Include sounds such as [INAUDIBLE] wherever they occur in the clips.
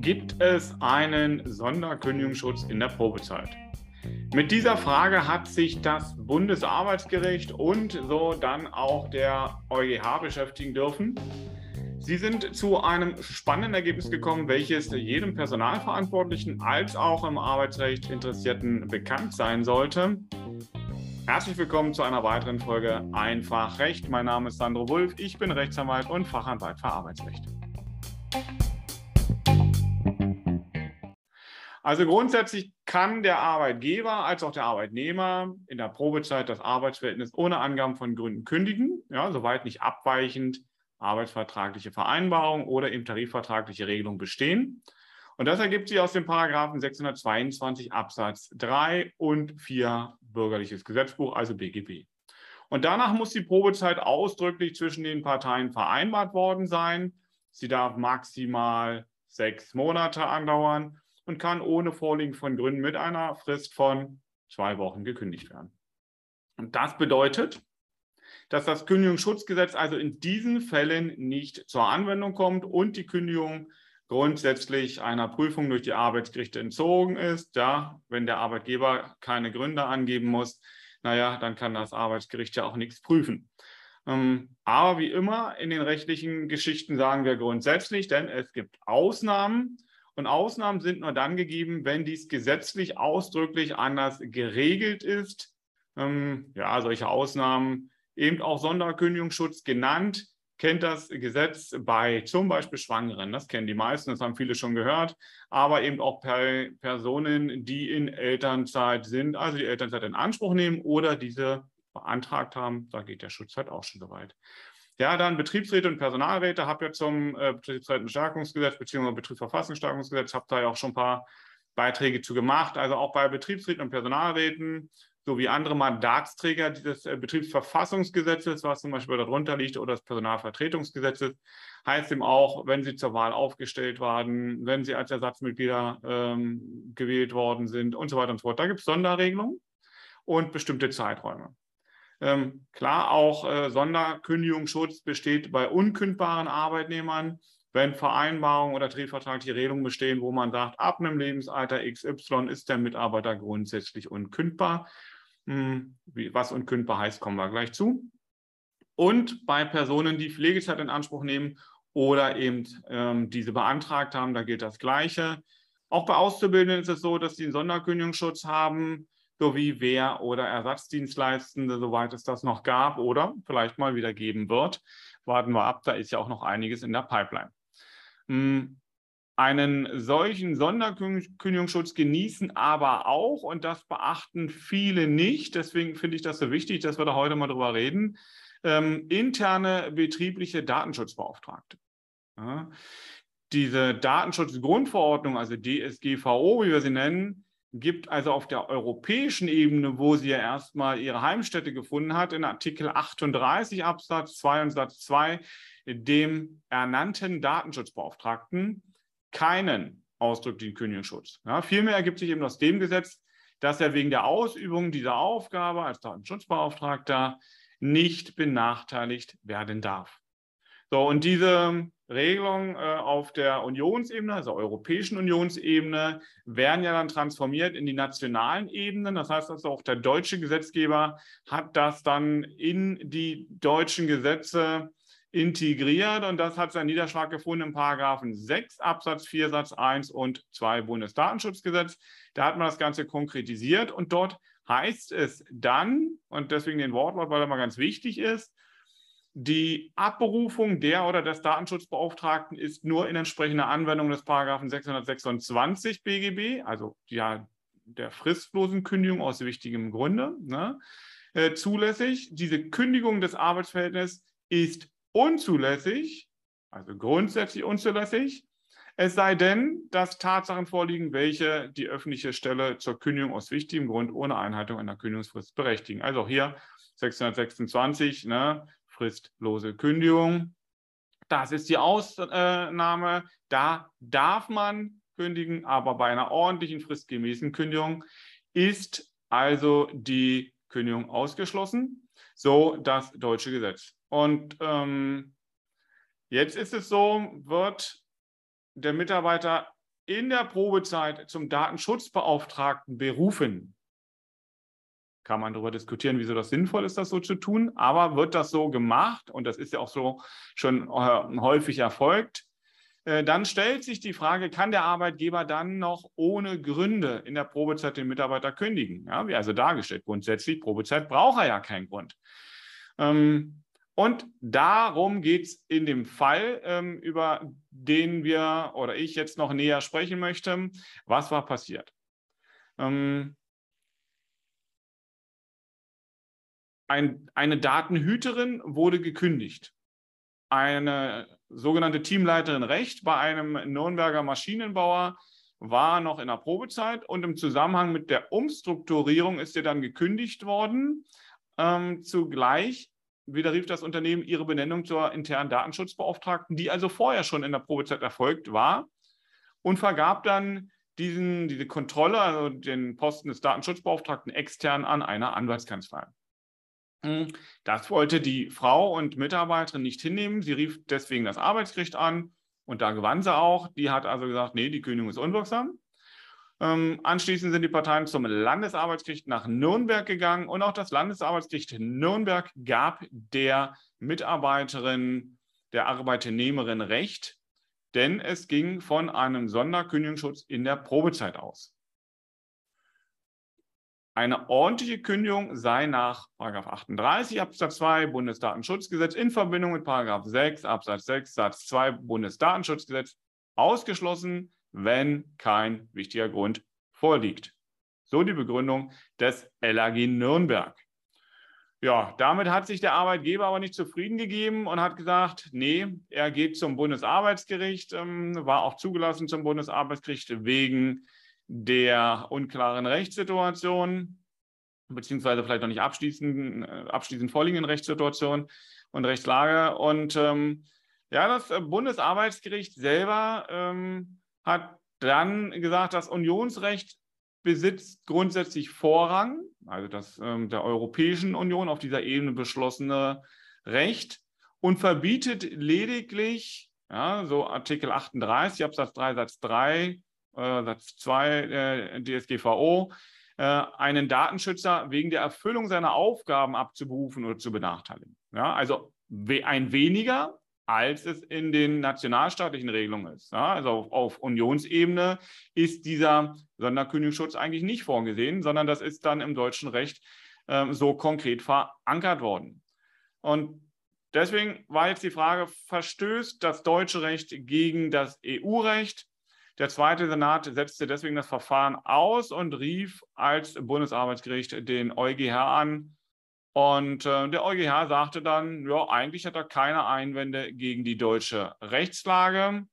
Gibt es einen Sonderkündigungsschutz in der Probezeit? Mit dieser Frage hat sich das Bundesarbeitsgericht und so dann auch der EuGH beschäftigen dürfen. Sie sind zu einem spannenden Ergebnis gekommen, welches jedem Personalverantwortlichen als auch im Arbeitsrecht Interessierten bekannt sein sollte. Herzlich willkommen zu einer weiteren Folge Einfach Recht. Mein Name ist Sandro Wulff, ich bin Rechtsanwalt und Fachanwalt für Arbeitsrecht. Also grundsätzlich kann der Arbeitgeber als auch der Arbeitnehmer in der Probezeit das Arbeitsverhältnis ohne Angaben von Gründen kündigen, ja, soweit nicht abweichend arbeitsvertragliche Vereinbarungen oder eben tarifvertragliche Regelungen bestehen. Und das ergibt sich aus den Paragraphen 622 Absatz 3 und 4 Bürgerliches Gesetzbuch, also BGB. Und danach muss die Probezeit ausdrücklich zwischen den Parteien vereinbart worden sein. Sie darf maximal sechs Monate andauern und kann ohne Vorliegen von Gründen mit einer Frist von zwei Wochen gekündigt werden. Und das bedeutet, dass das Kündigungsschutzgesetz also in diesen Fällen nicht zur Anwendung kommt und die Kündigung grundsätzlich einer Prüfung durch die Arbeitsgerichte entzogen ist. Ja, wenn der Arbeitgeber keine Gründe angeben muss, naja, dann kann das Arbeitsgericht ja auch nichts prüfen. Ähm, aber wie immer in den rechtlichen Geschichten sagen wir grundsätzlich, denn es gibt Ausnahmen und Ausnahmen sind nur dann gegeben, wenn dies gesetzlich ausdrücklich anders geregelt ist. Ähm, ja, solche Ausnahmen, eben auch Sonderkündigungsschutz genannt, kennt das Gesetz bei zum Beispiel Schwangeren. Das kennen die meisten, das haben viele schon gehört, aber eben auch per Personen, die in Elternzeit sind, also die Elternzeit in Anspruch nehmen oder diese beantragt haben. Da geht der Schutz halt auch schon so weit. Ja, dann Betriebsräte und Personalräte habe ja zum äh, Betriebsrätenstärkungsgesetz bzw. Betriebsverfassungsstärkungsgesetz, habe da ja auch schon ein paar Beiträge zu gemacht. Also auch bei Betriebsräten und Personalräten sowie andere Mandatsträger dieses äh, Betriebsverfassungsgesetzes, was zum Beispiel darunter liegt, oder des Personalvertretungsgesetzes, heißt eben auch, wenn sie zur Wahl aufgestellt waren, wenn sie als Ersatzmitglieder ähm, gewählt worden sind und so weiter und so fort. Da gibt es Sonderregelungen und bestimmte Zeiträume. Ähm, klar, auch äh, Sonderkündigungsschutz besteht bei unkündbaren Arbeitnehmern, wenn Vereinbarungen oder tarifvertragliche Regelungen bestehen, wo man sagt, ab einem Lebensalter XY ist der Mitarbeiter grundsätzlich unkündbar. Hm, was unkündbar heißt, kommen wir gleich zu. Und bei Personen, die Pflegezeit in Anspruch nehmen oder eben ähm, diese beantragt haben, da gilt das Gleiche. Auch bei Auszubildenden ist es so, dass sie einen Sonderkündigungsschutz haben sowie Wehr- oder Ersatzdienstleistende, soweit es das noch gab oder vielleicht mal wieder geben wird. Warten wir ab, da ist ja auch noch einiges in der Pipeline. Hm, einen solchen Sonderkündigungsschutz genießen aber auch, und das beachten viele nicht, deswegen finde ich das so wichtig, dass wir da heute mal drüber reden, ähm, interne betriebliche Datenschutzbeauftragte. Ja, diese Datenschutzgrundverordnung, also DSGVO, wie wir sie nennen, gibt also auf der europäischen Ebene, wo sie ja erstmal ihre Heimstätte gefunden hat, in Artikel 38 Absatz 2 und Satz 2 dem ernannten Datenschutzbeauftragten keinen ausdrücklichen Kündigungsschutz. Ja, vielmehr ergibt sich eben aus dem Gesetz, dass er wegen der Ausübung dieser Aufgabe als Datenschutzbeauftragter nicht benachteiligt werden darf. So, und diese Regelungen äh, auf der Unionsebene, also Europäischen Unionsebene, werden ja dann transformiert in die nationalen Ebenen. Das heißt also, auch der deutsche Gesetzgeber hat das dann in die deutschen Gesetze integriert und das hat seinen Niederschlag gefunden im Paragraphen 6 Absatz 4 Satz 1 und 2 Bundesdatenschutzgesetz. Da hat man das Ganze konkretisiert und dort heißt es dann, und deswegen den Wortlaut, weil er mal ganz wichtig ist, die Abberufung der oder des Datenschutzbeauftragten ist nur in entsprechender Anwendung des Paragraphen 626 BGB, also ja, der fristlosen Kündigung aus wichtigem Grunde, ne, äh, zulässig. Diese Kündigung des Arbeitsverhältnisses ist unzulässig, also grundsätzlich unzulässig, es sei denn, dass Tatsachen vorliegen, welche die öffentliche Stelle zur Kündigung aus wichtigem Grund ohne Einhaltung einer Kündigungsfrist berechtigen. Also hier 626, ne, fristlose Kündigung. Das ist die Ausnahme. Da darf man kündigen, aber bei einer ordentlichen fristgemäßen Kündigung ist also die Kündigung ausgeschlossen. So das deutsche Gesetz. Und ähm, Jetzt ist es so, wird der Mitarbeiter in der Probezeit zum Datenschutzbeauftragten berufen. Kann man darüber diskutieren, wieso das sinnvoll ist, das so zu tun, aber wird das so gemacht und das ist ja auch so schon äh, häufig erfolgt, äh, dann stellt sich die Frage, kann der Arbeitgeber dann noch ohne Gründe in der Probezeit den Mitarbeiter kündigen? Ja, wie also dargestellt, grundsätzlich, Probezeit braucht er ja keinen Grund. Ähm, und darum geht es in dem Fall, ähm, über den wir oder ich jetzt noch näher sprechen möchte. Was war passiert? Ähm, ein, eine Datenhüterin wurde gekündigt. Eine sogenannte Teamleiterin Recht bei einem Nürnberger Maschinenbauer war noch in der Probezeit und im Zusammenhang mit der Umstrukturierung ist ihr dann gekündigt worden. Ähm, zugleich widerrief das Unternehmen ihre Benennung zur internen Datenschutzbeauftragten, die also vorher schon in der Probezeit erfolgt war und vergab dann diesen, diese Kontrolle, also den Posten des Datenschutzbeauftragten extern an eine Anwaltskanzlei. Hm, das wollte die Frau und Mitarbeiterin nicht hinnehmen. Sie rief deswegen das Arbeitsgericht an und da gewann sie auch. Die hat also gesagt, nee, die Kündigung ist unwirksam. Ähm, anschließend sind die Parteien zum Landesarbeitsgericht nach Nürnberg gegangen und auch das Landesarbeitsgericht Nürnberg gab der Mitarbeiterin, der Arbeitnehmerin Recht, denn es ging von einem Sonderkündigungsschutz in der Probezeit aus. Eine ordentliche Kündigung sei nach 38 Absatz 2 Bundesdatenschutzgesetz in Verbindung mit 6 Absatz 6 Satz 2 Bundesdatenschutzgesetz ausgeschlossen, wenn kein wichtiger Grund vorliegt. So die Begründung des LAG Nürnberg. Ja, damit hat sich der Arbeitgeber aber nicht zufrieden gegeben und hat gesagt, nee, er geht zum Bundesarbeitsgericht, ähm, war auch zugelassen zum Bundesarbeitsgericht wegen der unklaren Rechtssituation, beziehungsweise vielleicht noch nicht abschließend, äh, abschließend vorliegenden Rechtssituation und Rechtslage. Und ähm, ja, das Bundesarbeitsgericht selber ähm, hat dann gesagt, das Unionsrecht besitzt grundsätzlich Vorrang, also das ähm, der Europäischen Union auf dieser Ebene beschlossene Recht und verbietet lediglich, ja, so Artikel 38 Absatz 3 Satz 3 äh, Satz 2 äh, DSGVO, äh, einen Datenschützer wegen der Erfüllung seiner Aufgaben abzuberufen oder zu benachteiligen. Ja, also ein weniger als es in den nationalstaatlichen Regelungen ist. Ja, also auf, auf, Unionsebene ist dieser Sonderkündigungsschutz eigentlich nicht vorgesehen, sondern das ist dann im deutschen Recht äh, so konkret verankert worden. Und deswegen war jetzt die Frage, verstößt das deutsche Recht gegen das EU-Recht? Der zweite Senat setzte deswegen das Verfahren aus und rief als Bundesarbeitsgericht den EuGH an, und äh, der EuGH sagte dann, ja, eigentlich hat er keine Einwände gegen die deutsche Rechtslage,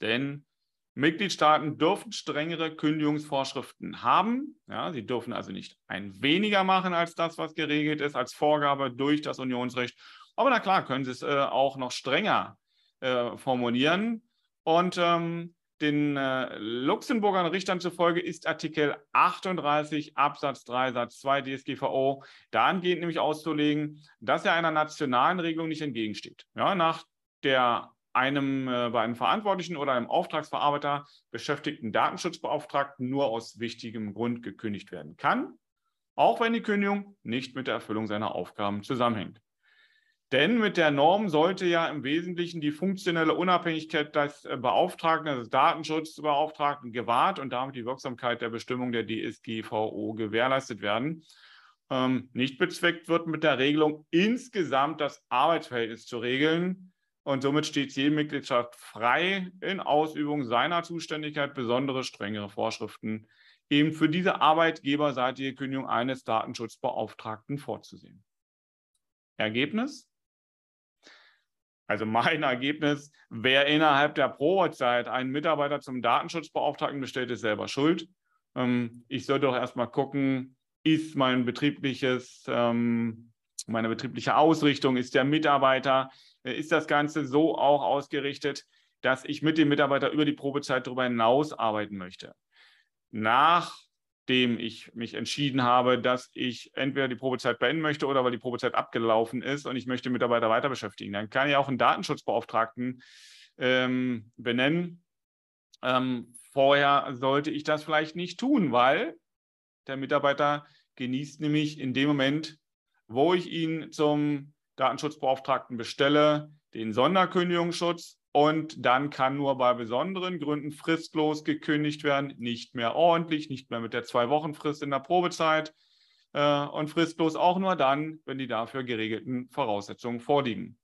denn Mitgliedstaaten dürfen strengere Kündigungsvorschriften haben. Ja, sie dürfen also nicht ein weniger machen als das, was geregelt ist, als Vorgabe durch das Unionsrecht. Aber na klar, können sie es äh, auch noch strenger äh, formulieren. Und ähm, den äh, Luxemburger Richtern zufolge ist Artikel 38 Absatz 3 Satz 2 DSGVO dahingehend nämlich auszulegen, dass er einer nationalen Regelung nicht entgegensteht. Ja, nach der einem äh, bei einem Verantwortlichen oder einem Auftragsverarbeiter beschäftigten Datenschutzbeauftragten nur aus wichtigem Grund gekündigt werden kann, auch wenn die Kündigung nicht mit der Erfüllung seiner Aufgaben zusammenhängt. Denn mit der Norm sollte ja im Wesentlichen die funktionelle Unabhängigkeit des äh, Beauftragten, des Datenschutzbeauftragten, gewahrt und damit die Wirksamkeit der Bestimmung der DSGVO gewährleistet werden. Ähm, nicht bezweckt wird mit der Regelung insgesamt das Arbeitsverhältnis zu regeln. Und somit steht jede Mitgliedschaft frei, in Ausübung seiner Zuständigkeit besondere, strengere Vorschriften eben für diese arbeitgeberseitige Kündigung eines Datenschutzbeauftragten vorzusehen. Ergebnis? Also mein [LAUGHS] Ergebnis, wer innerhalb der Probezeit einen Mitarbeiter zum Datenschutzbeauftragten bestellt, ist selber schuld. Ähm, ich sollte doch erstmal gucken, ist mein betriebliches, ähm, meine betriebliche Ausrichtung, ist der Mitarbeiter, äh, ist das Ganze so auch ausgerichtet, dass ich mit dem Mitarbeiter über die Probezeit darüber hinaus arbeiten möchte. Nach nachdem ich mich entschieden habe, dass ich entweder die Probezeit beenden möchte oder weil die Probezeit abgelaufen ist und ich möchte Mitarbeiter weiter beschäftigen. Dann kann ich auch einen Datenschutzbeauftragten ähm, benennen. Ähm, vorher sollte ich das vielleicht nicht tun, weil der Mitarbeiter genießt nämlich in dem Moment, wo ich ihn zum Datenschutzbeauftragten bestelle, den Sonderkündigungsschutz und dann kann nur bei besonderen Gründen fristlos gekündigt werden, nicht mehr ordentlich, nicht mehr mit der Zwei-Wochen-Frist in der Probezeit äh, und fristlos auch nur dann, wenn die dafür geregelten Voraussetzungen vorliegen.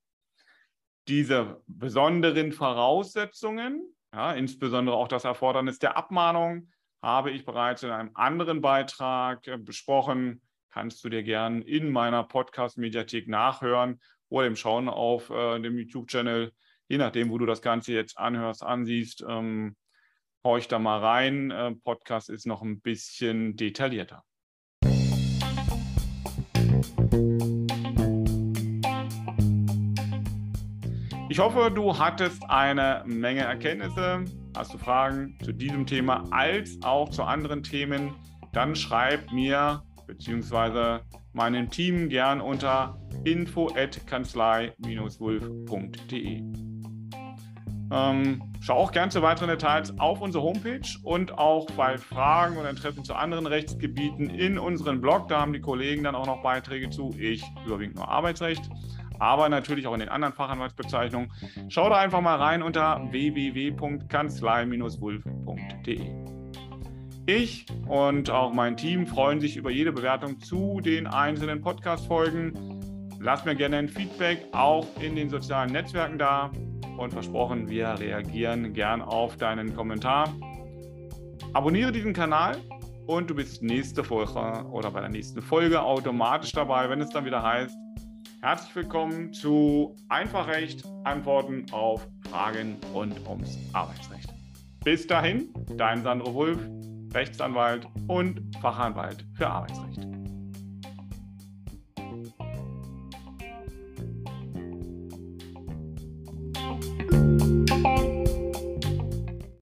Diese besonderen Voraussetzungen, ja, insbesondere auch das Erfordernis der Abmahnung, habe ich bereits in einem anderen Beitrag äh, besprochen. Kannst du dir gern in meiner Podcast-Mediathek nachhören oder im Schauen auf äh, dem YouTube-Channel je nachdem, wo du das Ganze jetzt anhörst, ansiehst, ähm, horch da mal rein. Äh, Podcast ist noch ein bisschen detaillierter. Ich hoffe, du hattest eine Menge Erkenntnisse. Hast du Fragen zu diesem Thema als auch zu anderen Themen, dann schreib mir bzw. meinem Team gern unter info@kanzlei-wulf.de. Ähm, schau auch gerne zu weiteren Details auf unsere Homepage und auch bei Fragen oder Interessen zu anderen Rechtsgebieten in unseren Blog. Da haben die Kollegen dann auch noch Beiträge zu. Ich überwiegend nur Arbeitsrecht, aber natürlich auch in den anderen Fachanwaltsbezeichnungen. Schau da einfach mal rein unter www.kanzlei-wulf.de. Ich und auch mein Team freuen sich über jede Bewertung zu den einzelnen Podcast-Folgen. Lass mir gerne ein Feedback auch in den sozialen Netzwerken da und versprochen, wir reagieren gern auf deinen Kommentar. Abonniere diesen Kanal und du bist nächste Woche oder bei der nächsten Folge automatisch dabei, wenn es dann wieder heißt, herzlich willkommen zu Einfachrecht, Antworten auf Fragen rund ums Arbeitsrecht. Bis dahin, dein Sandro Wulf, Rechtsanwalt und Fachanwalt für Arbeitsrecht.